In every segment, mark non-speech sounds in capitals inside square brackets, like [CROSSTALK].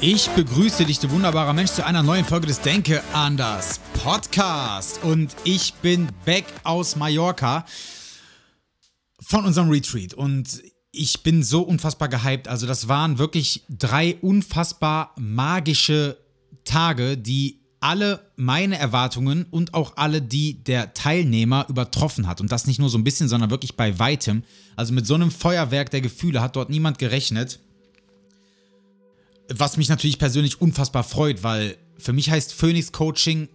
Ich begrüße dich, du wunderbarer Mensch, zu einer neuen Folge des Denke anders Podcast. Und ich bin back aus Mallorca von unserem Retreat. Und ich bin so unfassbar gehypt. Also, das waren wirklich drei unfassbar magische Tage, die alle meine Erwartungen und auch alle die der Teilnehmer übertroffen hat. Und das nicht nur so ein bisschen, sondern wirklich bei weitem. Also mit so einem Feuerwerk der Gefühle hat dort niemand gerechnet. Was mich natürlich persönlich unfassbar freut, weil für mich heißt Phoenix Coaching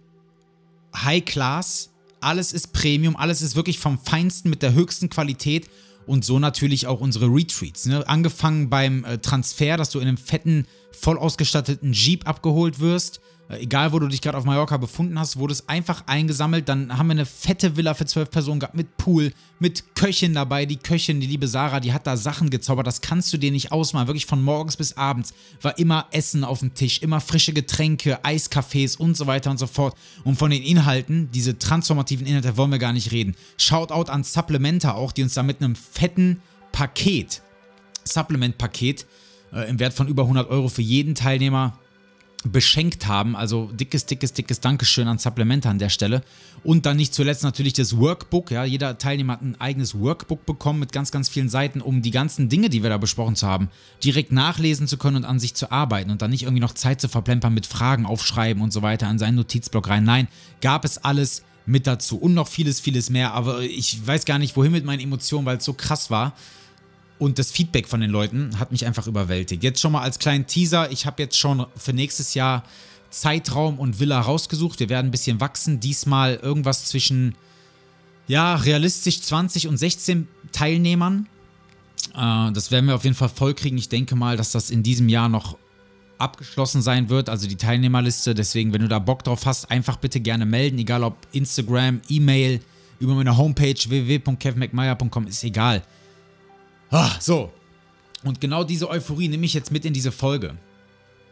High Class. Alles ist Premium, alles ist wirklich vom Feinsten mit der höchsten Qualität und so natürlich auch unsere Retreats. Ne? Angefangen beim äh, Transfer, dass du in einem fetten, voll ausgestatteten Jeep abgeholt wirst egal wo du dich gerade auf Mallorca befunden hast, wurde es einfach eingesammelt. Dann haben wir eine fette Villa für zwölf Personen gehabt mit Pool, mit Köchin dabei. Die Köchin, die liebe Sarah, die hat da Sachen gezaubert. Das kannst du dir nicht ausmalen. Wirklich von morgens bis abends war immer Essen auf dem Tisch, immer frische Getränke, Eiscafés und so weiter und so fort. Und von den Inhalten, diese transformativen Inhalte, wollen wir gar nicht reden. Shoutout an Supplementa auch, die uns da mit einem fetten Paket, Supplement-Paket äh, im Wert von über 100 Euro für jeden Teilnehmer beschenkt haben. Also dickes, dickes, dickes Dankeschön an Supplemente an der Stelle. Und dann nicht zuletzt natürlich das Workbook. Ja, jeder Teilnehmer hat ein eigenes Workbook bekommen mit ganz, ganz vielen Seiten, um die ganzen Dinge, die wir da besprochen zu haben, direkt nachlesen zu können und an sich zu arbeiten und dann nicht irgendwie noch Zeit zu verplempern mit Fragen aufschreiben und so weiter an seinen Notizblock rein. Nein, gab es alles mit dazu und noch vieles, vieles mehr. Aber ich weiß gar nicht, wohin mit meinen Emotionen, weil es so krass war. Und das Feedback von den Leuten hat mich einfach überwältigt. Jetzt schon mal als kleinen Teaser, ich habe jetzt schon für nächstes Jahr Zeitraum und Villa rausgesucht. Wir werden ein bisschen wachsen. Diesmal irgendwas zwischen, ja, realistisch 20 und 16 Teilnehmern. Äh, das werden wir auf jeden Fall vollkriegen. Ich denke mal, dass das in diesem Jahr noch abgeschlossen sein wird, also die Teilnehmerliste. Deswegen, wenn du da Bock drauf hast, einfach bitte gerne melden, egal ob Instagram, E-Mail, über meine Homepage www.kevmcmeyer.com, ist egal. Ah, so. Und genau diese Euphorie nehme ich jetzt mit in diese Folge.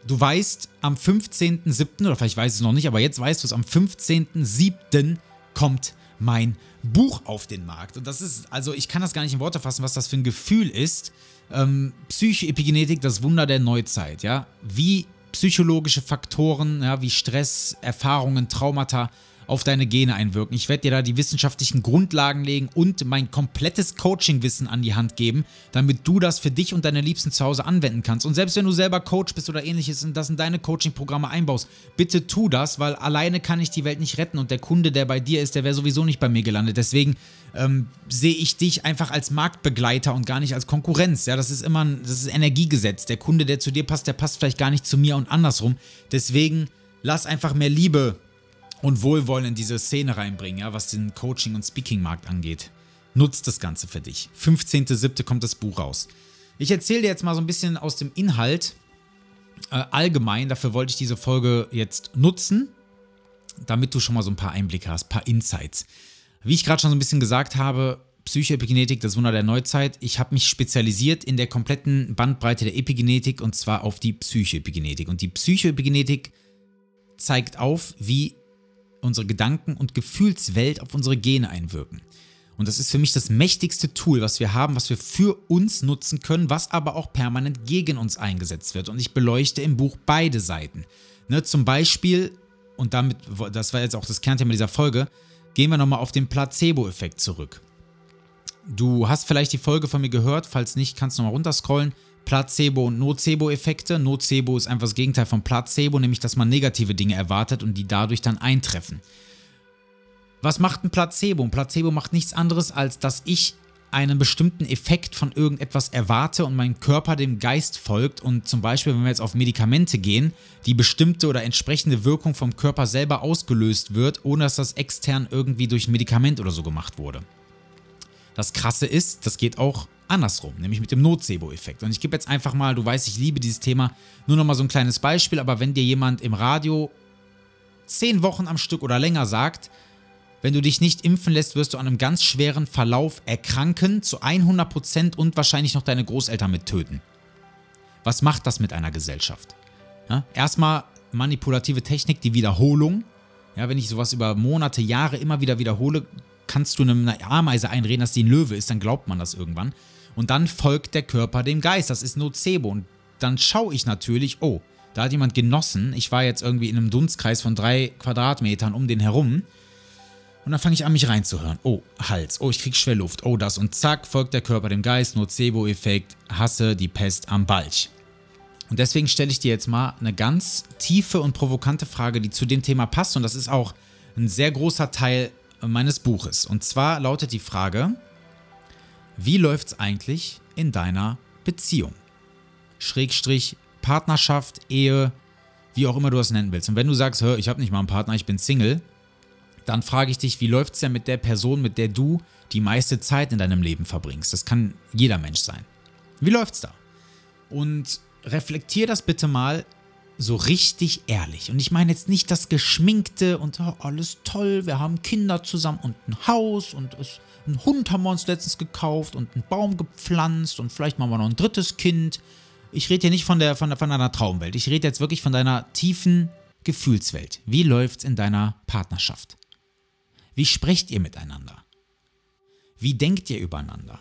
Du weißt, am 15.07., oder vielleicht weißt du es noch nicht, aber jetzt weißt du es, am 15.07. kommt mein Buch auf den Markt. Und das ist, also ich kann das gar nicht in Worte fassen, was das für ein Gefühl ist. Ähm, Psychoepigenetik, das Wunder der Neuzeit, ja. Wie psychologische Faktoren, ja, wie Stress, Erfahrungen, Traumata auf deine Gene einwirken. Ich werde dir da die wissenschaftlichen Grundlagen legen und mein komplettes Coaching-Wissen an die Hand geben, damit du das für dich und deine Liebsten zu Hause anwenden kannst. Und selbst wenn du selber Coach bist oder ähnliches und das in deine Coaching-Programme einbaust, bitte tu das, weil alleine kann ich die Welt nicht retten und der Kunde, der bei dir ist, der wäre sowieso nicht bei mir gelandet. Deswegen ähm, sehe ich dich einfach als Marktbegleiter und gar nicht als Konkurrenz. Ja, das ist immer ein, das ist Energiegesetz. Der Kunde, der zu dir passt, der passt vielleicht gar nicht zu mir und andersrum. Deswegen lass einfach mehr Liebe und Wohlwollen in diese Szene reinbringen, ja, was den Coaching- und Speaking-Markt angeht. Nutzt das Ganze für dich. 15.07. kommt das Buch raus. Ich erzähle dir jetzt mal so ein bisschen aus dem Inhalt äh, allgemein. Dafür wollte ich diese Folge jetzt nutzen, damit du schon mal so ein paar Einblicke hast, ein paar Insights. Wie ich gerade schon so ein bisschen gesagt habe, Psychoepigenetik, das Wunder der Neuzeit. Ich habe mich spezialisiert in der kompletten Bandbreite der Epigenetik und zwar auf die Psychoepigenetik. Und die Psychoepigenetik zeigt auf, wie unsere Gedanken- und Gefühlswelt auf unsere Gene einwirken. Und das ist für mich das mächtigste Tool, was wir haben, was wir für uns nutzen können, was aber auch permanent gegen uns eingesetzt wird. Und ich beleuchte im Buch beide Seiten. Ne, zum Beispiel, und damit, das war jetzt auch das Kernthema dieser Folge, gehen wir nochmal auf den Placebo-Effekt zurück. Du hast vielleicht die Folge von mir gehört, falls nicht, kannst du nochmal runterscrollen. Placebo- und Nocebo-Effekte. Nocebo ist einfach das Gegenteil von Placebo, nämlich dass man negative Dinge erwartet und die dadurch dann eintreffen. Was macht ein Placebo? Ein Placebo macht nichts anderes, als dass ich einen bestimmten Effekt von irgendetwas erwarte und mein Körper dem Geist folgt und zum Beispiel, wenn wir jetzt auf Medikamente gehen, die bestimmte oder entsprechende Wirkung vom Körper selber ausgelöst wird, ohne dass das extern irgendwie durch ein Medikament oder so gemacht wurde. Das Krasse ist, das geht auch andersrum, nämlich mit dem Nocebo-Effekt. Und ich gebe jetzt einfach mal, du weißt, ich liebe dieses Thema, nur noch mal so ein kleines Beispiel, aber wenn dir jemand im Radio zehn Wochen am Stück oder länger sagt, wenn du dich nicht impfen lässt, wirst du an einem ganz schweren Verlauf erkranken, zu 100% und wahrscheinlich noch deine Großeltern mit töten. Was macht das mit einer Gesellschaft? Ja, erstmal manipulative Technik, die Wiederholung. Ja, wenn ich sowas über Monate, Jahre immer wieder wiederhole, kannst du einer Ameise einreden, dass die ein Löwe ist, dann glaubt man das irgendwann. Und dann folgt der Körper dem Geist. Das ist Nocebo. Und dann schaue ich natürlich, oh, da hat jemand genossen. Ich war jetzt irgendwie in einem Dunstkreis von drei Quadratmetern um den herum. Und dann fange ich an, mich reinzuhören. Oh, Hals. Oh, ich krieg Schwerluft. Oh, das. Und zack, folgt der Körper dem Geist. Nocebo-Effekt. Hasse die Pest am Balch. Und deswegen stelle ich dir jetzt mal eine ganz tiefe und provokante Frage, die zu dem Thema passt. Und das ist auch ein sehr großer Teil meines Buches. Und zwar lautet die Frage, wie läuft es eigentlich in deiner Beziehung? Schrägstrich Partnerschaft, Ehe, wie auch immer du das nennen willst. Und wenn du sagst, hör, ich habe nicht mal einen Partner, ich bin Single, dann frage ich dich, wie läuft es denn mit der Person, mit der du die meiste Zeit in deinem Leben verbringst? Das kann jeder Mensch sein. Wie läuft's da? Und reflektier das bitte mal so richtig ehrlich. Und ich meine jetzt nicht das Geschminkte und oh, alles toll, wir haben Kinder zusammen und ein Haus und es, einen Hund haben wir uns letztens gekauft und einen Baum gepflanzt und vielleicht machen wir noch ein drittes Kind. Ich rede hier nicht von, der, von, der, von deiner Traumwelt. Ich rede jetzt wirklich von deiner tiefen Gefühlswelt. Wie läuft's in deiner Partnerschaft? Wie sprecht ihr miteinander? Wie denkt ihr übereinander?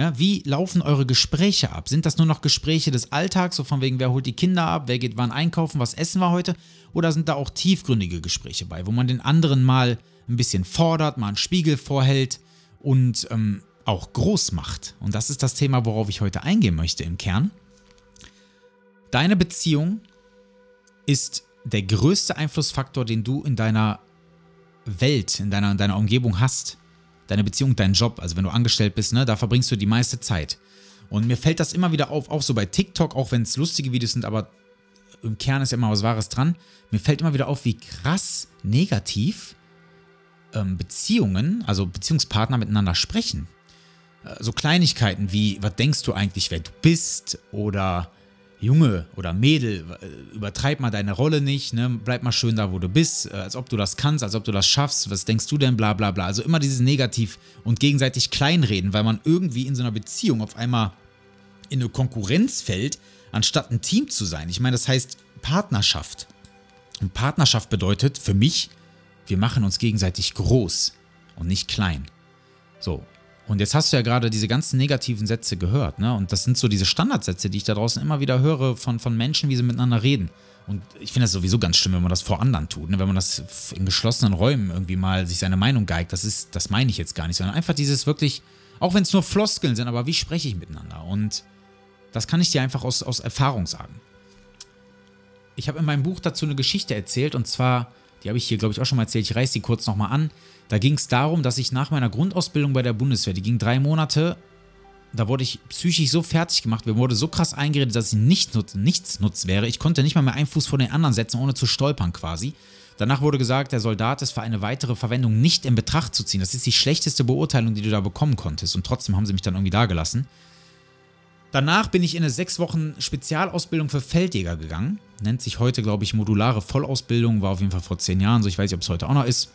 Ja, wie laufen eure Gespräche ab? Sind das nur noch Gespräche des Alltags, so von wegen, wer holt die Kinder ab, wer geht wann einkaufen, was essen wir heute? Oder sind da auch tiefgründige Gespräche bei, wo man den anderen mal ein bisschen fordert, mal einen Spiegel vorhält und ähm, auch groß macht? Und das ist das Thema, worauf ich heute eingehen möchte im Kern. Deine Beziehung ist der größte Einflussfaktor, den du in deiner Welt, in deiner, in deiner Umgebung hast deine Beziehung, dein Job, also wenn du angestellt bist, ne, da verbringst du die meiste Zeit. Und mir fällt das immer wieder auf, auch so bei TikTok, auch wenn es lustige Videos sind, aber im Kern ist ja immer was Wahres dran. Mir fällt immer wieder auf, wie krass negativ ähm, Beziehungen, also Beziehungspartner miteinander sprechen. Äh, so Kleinigkeiten wie, was denkst du eigentlich, wer du bist? Oder Junge oder Mädel, äh, übertreib mal deine Rolle nicht, ne? bleib mal schön da, wo du bist, äh, als ob du das kannst, als ob du das schaffst, was denkst du denn, bla bla bla. Also immer dieses Negativ und gegenseitig kleinreden, weil man irgendwie in so einer Beziehung auf einmal in eine Konkurrenz fällt, anstatt ein Team zu sein. Ich meine, das heißt Partnerschaft. Und Partnerschaft bedeutet für mich, wir machen uns gegenseitig groß und nicht klein. So, und jetzt hast du ja gerade diese ganzen negativen Sätze gehört, ne? Und das sind so diese Standardsätze, die ich da draußen immer wieder höre von, von Menschen, wie sie miteinander reden. Und ich finde das sowieso ganz schlimm, wenn man das vor anderen tut, ne? wenn man das in geschlossenen Räumen irgendwie mal sich seine Meinung geigt. Das ist, das meine ich jetzt gar nicht, sondern einfach dieses wirklich, auch wenn es nur Floskeln sind, aber wie spreche ich miteinander? Und das kann ich dir einfach aus, aus Erfahrung sagen. Ich habe in meinem Buch dazu eine Geschichte erzählt und zwar, die habe ich hier, glaube ich, auch schon mal erzählt, ich reiße sie kurz nochmal an. Da ging es darum, dass ich nach meiner Grundausbildung bei der Bundeswehr, die ging drei Monate, da wurde ich psychisch so fertig gemacht, mir wurde so krass eingeredet, dass ich nicht nutz, nichts nutz wäre. Ich konnte nicht mal mehr einen Fuß vor den anderen setzen, ohne zu stolpern quasi. Danach wurde gesagt, der Soldat ist für eine weitere Verwendung nicht in Betracht zu ziehen. Das ist die schlechteste Beurteilung, die du da bekommen konntest. Und trotzdem haben sie mich dann irgendwie da gelassen. Danach bin ich in eine sechs Wochen Spezialausbildung für Feldjäger gegangen. Nennt sich heute, glaube ich, modulare Vollausbildung. War auf jeden Fall vor zehn Jahren so. Ich weiß nicht, ob es heute auch noch ist.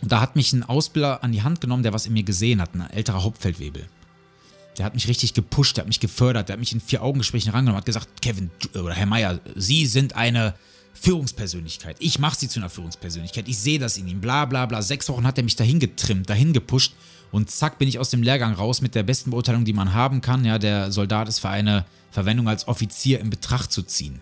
Und da hat mich ein Ausbilder an die Hand genommen, der was in mir gesehen hat, ein älterer Hauptfeldwebel. Der hat mich richtig gepusht, der hat mich gefördert, der hat mich in vier Augengesprächen rangenommen, hat gesagt, Kevin oder Herr Meier, Sie sind eine Führungspersönlichkeit. Ich mache Sie zu einer Führungspersönlichkeit. Ich sehe das in ihm. Bla bla bla. Sechs Wochen hat er mich dahin getrimmt, dahin gepusht und zack bin ich aus dem Lehrgang raus mit der besten Beurteilung, die man haben kann. Ja, der Soldat ist für eine Verwendung als Offizier in Betracht zu ziehen.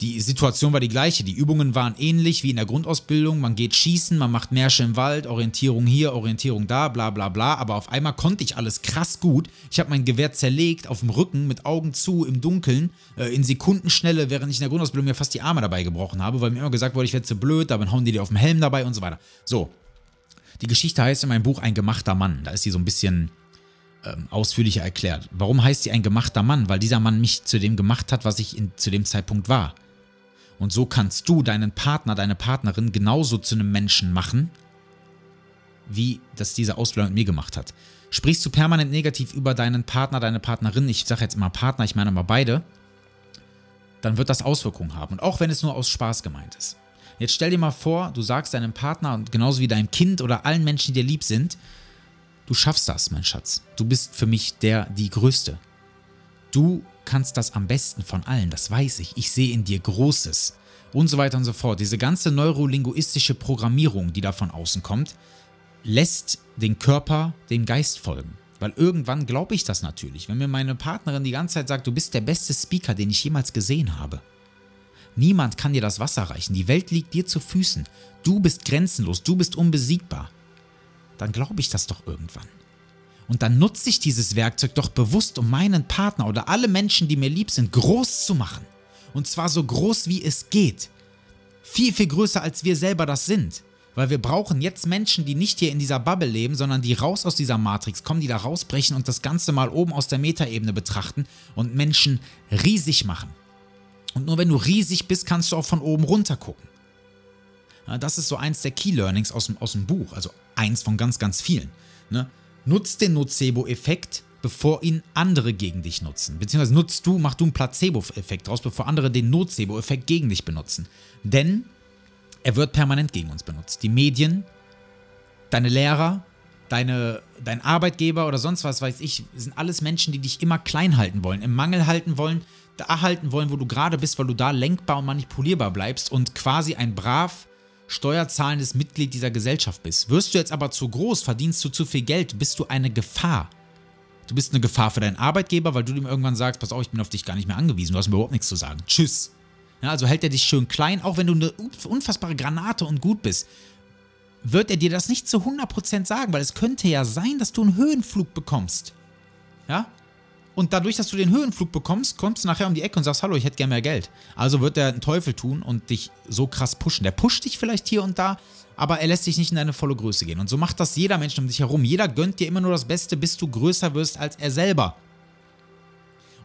Die Situation war die gleiche. Die Übungen waren ähnlich wie in der Grundausbildung. Man geht schießen, man macht Märsche im Wald, Orientierung hier, Orientierung da, bla bla bla. Aber auf einmal konnte ich alles krass gut. Ich habe mein Gewehr zerlegt auf dem Rücken mit Augen zu im Dunkeln äh, in Sekundenschnelle, während ich in der Grundausbildung mir fast die Arme dabei gebrochen habe, weil mir immer gesagt wurde, ich werde zu blöd, dann hauen die dir auf dem Helm dabei und so weiter. So. Die Geschichte heißt in meinem Buch Ein gemachter Mann. Da ist sie so ein bisschen ähm, ausführlicher erklärt. Warum heißt sie ein gemachter Mann? Weil dieser Mann mich zu dem gemacht hat, was ich in, zu dem Zeitpunkt war. Und so kannst du deinen Partner, deine Partnerin genauso zu einem Menschen machen, wie das diese Ausbildung mit mir gemacht hat. Sprichst du permanent negativ über deinen Partner, deine Partnerin, ich sage jetzt immer Partner, ich meine aber beide, dann wird das Auswirkungen haben. Und auch wenn es nur aus Spaß gemeint ist. Jetzt stell dir mal vor, du sagst deinem Partner und genauso wie deinem Kind oder allen Menschen, die dir lieb sind, du schaffst das, mein Schatz. Du bist für mich der, die Größte. Du kannst das am besten von allen, das weiß ich. Ich sehe in dir Großes. Und so weiter und so fort. Diese ganze neurolinguistische Programmierung, die da von außen kommt, lässt den Körper dem Geist folgen. Weil irgendwann glaube ich das natürlich. Wenn mir meine Partnerin die ganze Zeit sagt, du bist der beste Speaker, den ich jemals gesehen habe. Niemand kann dir das Wasser reichen. Die Welt liegt dir zu Füßen. Du bist grenzenlos, du bist unbesiegbar. Dann glaube ich das doch irgendwann. Und dann nutze ich dieses Werkzeug doch bewusst, um meinen Partner oder alle Menschen, die mir lieb sind, groß zu machen. Und zwar so groß wie es geht. Viel, viel größer als wir selber das sind. Weil wir brauchen jetzt Menschen, die nicht hier in dieser Bubble leben, sondern die raus aus dieser Matrix kommen, die da rausbrechen und das Ganze mal oben aus der Metaebene betrachten und Menschen riesig machen. Und nur wenn du riesig bist, kannst du auch von oben runter gucken. Das ist so eins der Key Learnings aus dem, aus dem Buch, also eins von ganz, ganz vielen. Ne? Nutzt den Nocebo-Effekt, bevor ihn andere gegen dich nutzen. Beziehungsweise nutzt du, mach du einen Placebo-Effekt draus, bevor andere den Nocebo-Effekt gegen dich benutzen. Denn er wird permanent gegen uns benutzt. Die Medien, deine Lehrer, deine, dein Arbeitgeber oder sonst was weiß ich, sind alles Menschen, die dich immer klein halten wollen, im Mangel halten wollen, da halten wollen, wo du gerade bist, weil du da lenkbar und manipulierbar bleibst und quasi ein brav steuerzahlendes Mitglied dieser Gesellschaft bist. Wirst du jetzt aber zu groß, verdienst du zu viel Geld, bist du eine Gefahr. Du bist eine Gefahr für deinen Arbeitgeber, weil du ihm irgendwann sagst, pass auf, ich bin auf dich gar nicht mehr angewiesen, du hast mir überhaupt nichts zu sagen. Tschüss. Ja, also hält er dich schön klein, auch wenn du eine unfassbare Granate und gut bist. Wird er dir das nicht zu 100% sagen, weil es könnte ja sein, dass du einen Höhenflug bekommst. Ja? Und dadurch, dass du den Höhenflug bekommst, kommst du nachher um die Ecke und sagst, hallo, ich hätte gerne mehr Geld. Also wird er einen Teufel tun und dich so krass pushen. Der pusht dich vielleicht hier und da, aber er lässt dich nicht in deine volle Größe gehen. Und so macht das jeder Mensch um dich herum. Jeder gönnt dir immer nur das Beste, bis du größer wirst als er selber.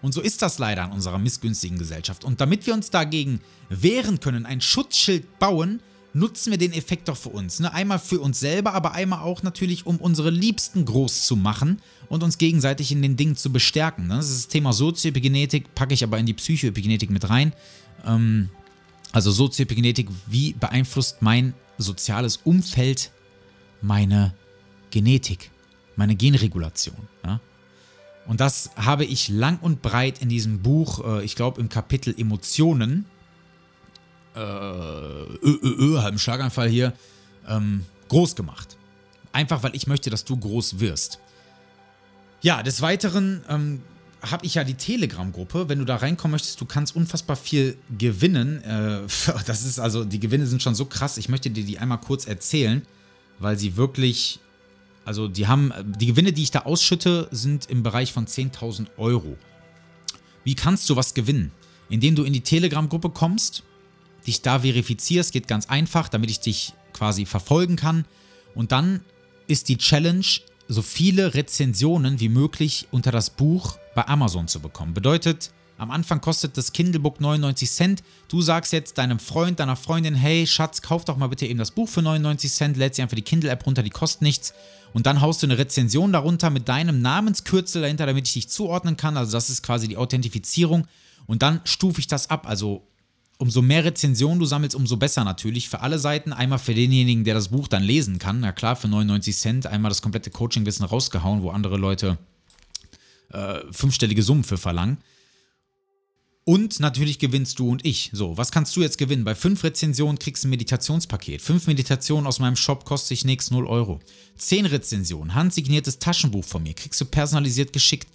Und so ist das leider in unserer missgünstigen Gesellschaft. Und damit wir uns dagegen wehren können, ein Schutzschild bauen, nutzen wir den Effekt doch für uns. Ne? Einmal für uns selber, aber einmal auch natürlich, um unsere Liebsten groß zu machen und uns gegenseitig in den Dingen zu bestärken. Ne? Das ist das Thema Sozioepigenetik, packe ich aber in die Psychoepigenetik mit rein. Ähm, also Sozioepigenetik, wie beeinflusst mein soziales Umfeld meine Genetik, meine Genregulation. Ja? Und das habe ich lang und breit in diesem Buch, äh, ich glaube im Kapitel Emotionen, äh, ö, ö, ö, halben Schlaganfall hier, ähm, groß gemacht. Einfach weil ich möchte, dass du groß wirst. Ja, des Weiteren ähm, habe ich ja die Telegram-Gruppe. Wenn du da reinkommen möchtest, du kannst unfassbar viel gewinnen. Äh, [LAUGHS] das ist also, die Gewinne sind schon so krass. Ich möchte dir die einmal kurz erzählen, weil sie wirklich, also die haben, die Gewinne, die ich da ausschütte, sind im Bereich von 10.000 Euro. Wie kannst du was gewinnen? Indem du in die Telegram-Gruppe kommst, dich da verifizierst, geht ganz einfach, damit ich dich quasi verfolgen kann. Und dann ist die Challenge, so viele Rezensionen wie möglich unter das Buch bei Amazon zu bekommen. Bedeutet, am Anfang kostet das Kindlebook 99 Cent. Du sagst jetzt deinem Freund, deiner Freundin, hey Schatz, kauf doch mal bitte eben das Buch für 99 Cent, lädt sie einfach die Kindle-App runter, die kostet nichts. Und dann haust du eine Rezension darunter mit deinem Namenskürzel dahinter, damit ich dich zuordnen kann. Also das ist quasi die Authentifizierung. Und dann stufe ich das ab. Also umso mehr Rezensionen du sammelst, umso besser natürlich für alle Seiten. Einmal für denjenigen, der das Buch dann lesen kann. Na klar, für 99 Cent einmal das komplette Coaching-Wissen rausgehauen, wo andere Leute äh, fünfstellige Summen für verlangen. Und natürlich gewinnst du und ich. So, was kannst du jetzt gewinnen? Bei fünf Rezensionen kriegst du ein Meditationspaket. Fünf Meditationen aus meinem Shop kostet sich nichts 0 Euro. Zehn Rezensionen, handsigniertes Taschenbuch von mir, kriegst du personalisiert geschickt.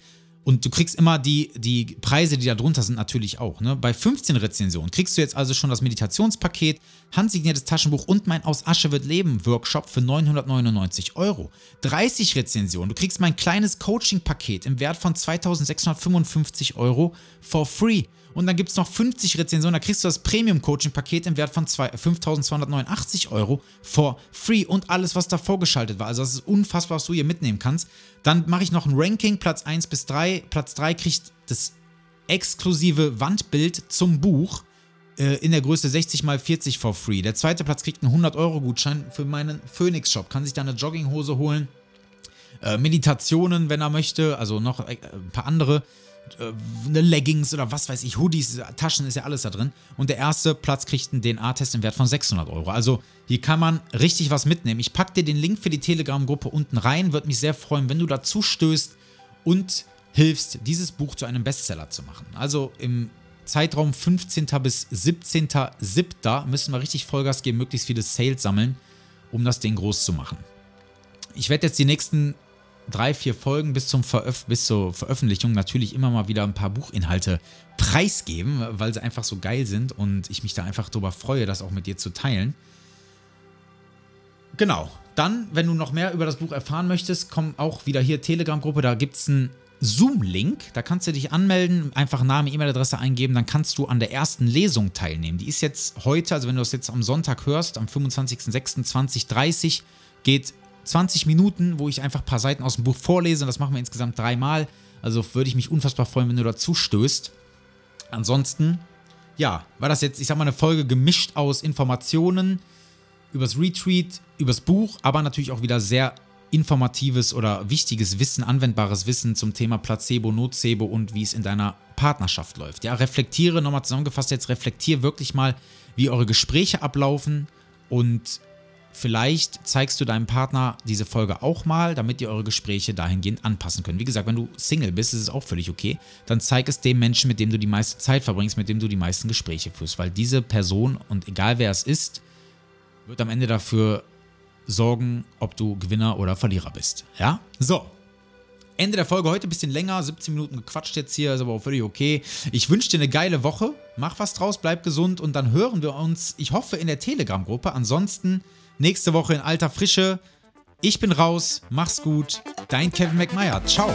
Und du kriegst immer die, die Preise, die da drunter sind, natürlich auch. Ne? Bei 15 Rezensionen kriegst du jetzt also schon das Meditationspaket, handsigniertes Taschenbuch und mein Aus Asche wird Leben Workshop für 999 Euro. 30 Rezensionen, du kriegst mein kleines Coaching-Paket im Wert von 2655 Euro for free. Und dann gibt es noch 50 Rezensionen, da kriegst du das Premium-Coaching-Paket im Wert von 5.289 Euro for free und alles, was davor geschaltet war. Also das ist unfassbar, was du hier mitnehmen kannst. Dann mache ich noch ein Ranking, Platz 1 bis 3. Platz 3 kriegt das exklusive Wandbild zum Buch äh, in der Größe 60 x 40 for free. Der zweite Platz kriegt einen 100-Euro-Gutschein für meinen Phoenix-Shop, kann sich da eine Jogginghose holen äh, Meditationen, wenn er möchte, also noch äh, ein paar andere äh, eine Leggings oder was weiß ich, Hoodies, Taschen ist ja alles da drin. Und der erste Platz kriegt einen DNA-Test im Wert von 600 Euro. Also hier kann man richtig was mitnehmen. Ich packe dir den Link für die Telegram-Gruppe unten rein. Würde mich sehr freuen, wenn du dazu stößt und hilfst, dieses Buch zu einem Bestseller zu machen. Also im Zeitraum 15. bis 17.07. müssen wir richtig Vollgas geben, möglichst viele Sales sammeln, um das Ding groß zu machen. Ich werde jetzt die nächsten drei, vier Folgen bis, zum Veröf bis zur Veröffentlichung natürlich immer mal wieder ein paar Buchinhalte preisgeben, weil sie einfach so geil sind und ich mich da einfach drüber freue, das auch mit dir zu teilen. Genau. Dann, wenn du noch mehr über das Buch erfahren möchtest, komm auch wieder hier Telegram-Gruppe, da gibt es einen Zoom-Link, da kannst du dich anmelden, einfach Name, E-Mail-Adresse eingeben, dann kannst du an der ersten Lesung teilnehmen. Die ist jetzt heute, also wenn du das jetzt am Sonntag hörst, am 25.06.2030, geht 20 Minuten, wo ich einfach ein paar Seiten aus dem Buch vorlese. Das machen wir insgesamt dreimal. Also würde ich mich unfassbar freuen, wenn du dazu stößt. Ansonsten, ja, war das jetzt, ich sag mal, eine Folge gemischt aus Informationen übers Retreat, übers Buch, aber natürlich auch wieder sehr informatives oder wichtiges Wissen, anwendbares Wissen zum Thema Placebo, Nocebo und wie es in deiner Partnerschaft läuft. Ja, reflektiere, nochmal zusammengefasst jetzt, reflektiere wirklich mal, wie eure Gespräche ablaufen und Vielleicht zeigst du deinem Partner diese Folge auch mal, damit ihr eure Gespräche dahingehend anpassen könnt. Wie gesagt, wenn du Single bist, ist es auch völlig okay. Dann zeig es dem Menschen, mit dem du die meiste Zeit verbringst, mit dem du die meisten Gespräche führst. Weil diese Person, und egal wer es ist, wird am Ende dafür sorgen, ob du Gewinner oder Verlierer bist. Ja? So. Ende der Folge heute ein bisschen länger, 17 Minuten gequatscht jetzt hier, ist aber auch völlig okay. Ich wünsche dir eine geile Woche, mach was draus, bleib gesund und dann hören wir uns, ich hoffe, in der Telegram-Gruppe. Ansonsten Nächste Woche in alter Frische. Ich bin raus. Mach's gut. Dein Kevin McMeyer. Ciao.